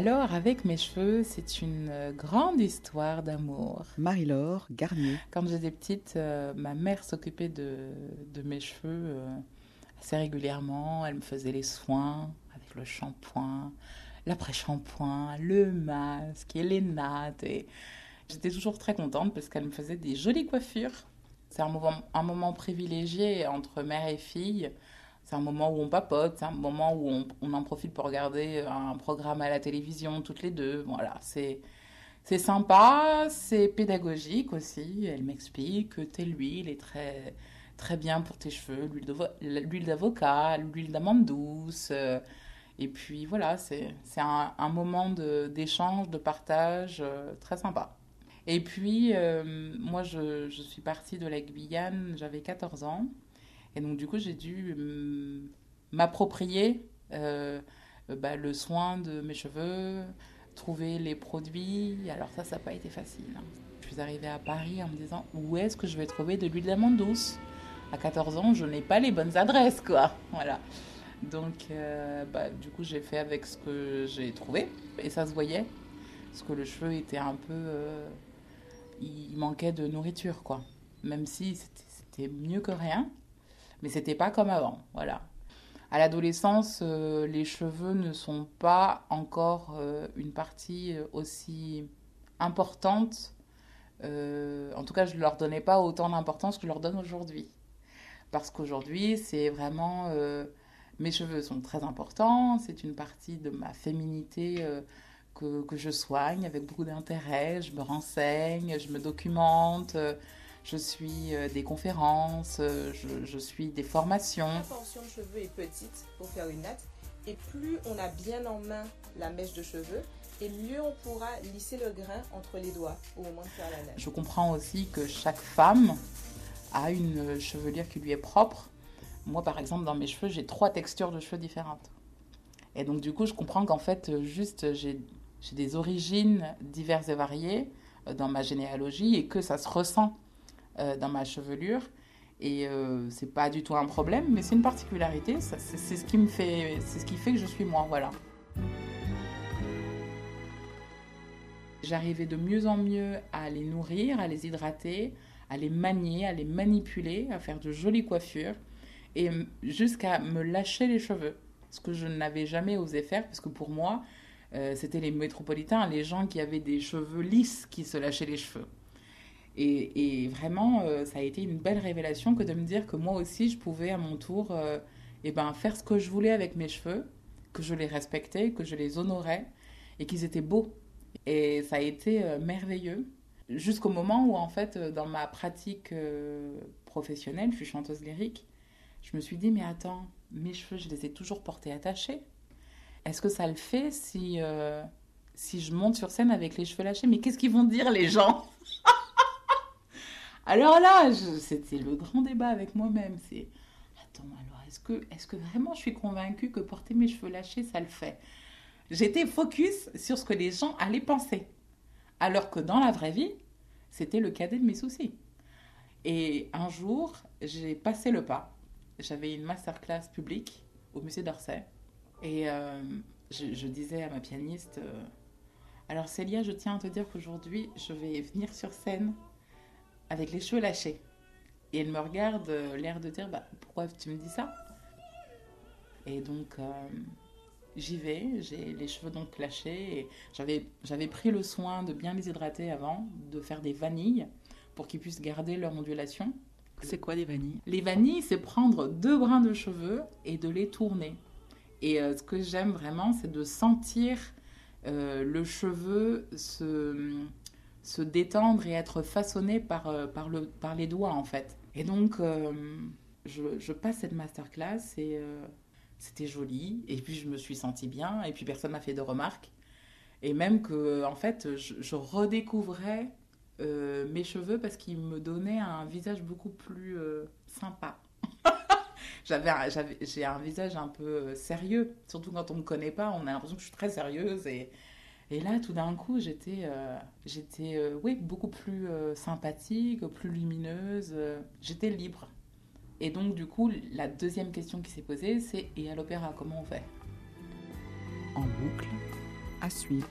Alors, avec mes cheveux, c'est une euh, grande histoire d'amour. Marie-Laure Garnier. Quand j'étais petite, euh, ma mère s'occupait de, de mes cheveux euh, assez régulièrement. Elle me faisait les soins avec le shampoing, l'après-shampoing, le masque et les nattes. Et j'étais toujours très contente parce qu'elle me faisait des jolies coiffures. C'est un moment, un moment privilégié entre mère et fille. C'est un moment où on papote, c'est un moment où on, en profite pour regarder un programme à la télévision toutes les deux. Voilà, c'est c'est sympa, c'est pédagogique aussi. Elle m'explique que telle huile est très très bien pour tes cheveux, l'huile d'avocat, l'huile d'amande douce. euh, Et puis voilà, c'est un, un moment d'échange, de, partage euh, très sympa. Et puis, euh, moi, je, je suis partie de la Guyane, j'avais 14 ans. Et donc, du coup, j'ai dû hum, m'approprier euh, bah, le soin de mes cheveux, trouver les produits. Alors ça, ça n'a pas été facile. hein. Je suis arrivée à Paris en me disant, où est-ce que je vais trouver de l'huile d'amande douce À 14 ans, je n'ai pas les bonnes adresses, quoi. Voilà. Donc, euh, bah, du coup, j'ai fait avec ce que j'ai trouvé. Et ça se voyait. Parce que le cheveu était un peu... euh, il manquait de nourriture, quoi. Même si c'était mieux que rien. Mais c'était pas comme avant, voilà. À l'adolescence, euh, les cheveux ne sont pas encore euh, une partie euh, aussi importante. En tout cas, je ne leur donnais pas autant d'importance que je leur donne aujourd'hui. Parce qu'aujourd'hui, c'est vraiment... mes cheveux sont très importants, c'est une partie de ma féminité que, que je soigne avec beaucoup d'intérêt. Je me renseigne, je me documente, je suis euh, des conférences, euh, je, je suis des formations. La portion de cheveux est petite pour faire une natte et plus on a bien en main la mèche de cheveux et mieux on pourra lisser le grain entre les doigts au moment de faire la natte. Je comprends aussi que chaque femme a une chevelure qui lui est propre. Moi, par exemple, dans mes cheveux, j'ai trois textures de cheveux différentes. Et donc, du coup, je comprends qu'en fait, euh, juste, j'ai des origines diverses et variées euh, dans ma généalogie et que ça se ressent euh, dans ma chevelure. Et euh, c'est pas du tout un problème, mais c'est une particularité. C'est ce qui me fait, c'est ce qui fait que je suis moi, voilà. J'arrivais de mieux en mieux à les nourrir, à les hydrater, à les manier, à les manipuler, à faire de jolies coiffures et jusqu'à me lâcher les cheveux. Ce que je n'avais jamais osé faire, parce que pour moi, euh, c'était les métropolitains, les gens qui avaient des cheveux lisses qui se lâchaient les cheveux. Et, vraiment, euh, ça a été une belle révélation que de me dire que moi aussi, je pouvais à mon tour euh, eh ben, faire ce que je voulais avec mes cheveux, que je les respectais, que je les honorais et qu'ils étaient beaux. Et ça a été euh, merveilleux jusqu'au moment où, en fait, dans ma pratique professionnelle, je suis chanteuse lyrique, je me suis dit, mais attends, mes cheveux, je les ai toujours portés attachés. Est-ce que ça le fait si, si je monte sur scène avec les cheveux lâchés? Mais qu'est-ce qu'ils vont dire, les gens? Alors là, c'était le grand débat avec moi-même. C'est, attends, alors, est-ce que, est-ce que vraiment je suis convaincue que porter mes cheveux lâchés, ça le fait? J'étais focus sur ce que les gens allaient penser. Alors que dans la vraie vie, c'était le cadet de mes soucis. Et un jour, j'ai passé le pas. J'avais une masterclass publique au musée d'Orsay. Et euh, je, je disais à ma pianiste euh, Alors, Célia, je tiens à te dire qu'aujourd'hui, je vais venir sur scène avec les cheveux lâchés. Et elle me regarde, euh, l'air de dire bah, Pourquoi tu me dis ça? Et donc, euh, j'y vais. J'ai les cheveux donc lâchés. J'avais, pris le soin de bien les hydrater avant, de faire des vanilles pour qu'ils puissent garder leur ondulation. C'est quoi des vanilles? Les vanilles, c'est prendre deux brins de cheveux et de les tourner. Et euh, ce que j'aime vraiment, c'est de sentir le cheveu se, se détendre et être façonné par, euh, par, le, par les doigts, en fait. Et donc, euh, je, passe cette masterclass et euh, c'était joli. Et puis, je me suis sentie bien. Et puis, personne m'a fait de remarques. Et même que, en fait, je, redécouvrais mes cheveux parce qu'ils me donnaient un visage beaucoup plus sympa. J'avais, j'ai un visage un peu sérieux, surtout quand on me connaît pas, on a l'impression que je suis très sérieuse et, et là, tout d'un coup, j'étais, euh, j'étais, euh, oui, beaucoup plus euh, sympathique, plus lumineuse, j'étais libre. Et donc, du coup, la deuxième question qui s'est posée, c'est et à l'opéra, comment on fait? En boucle, à suivre.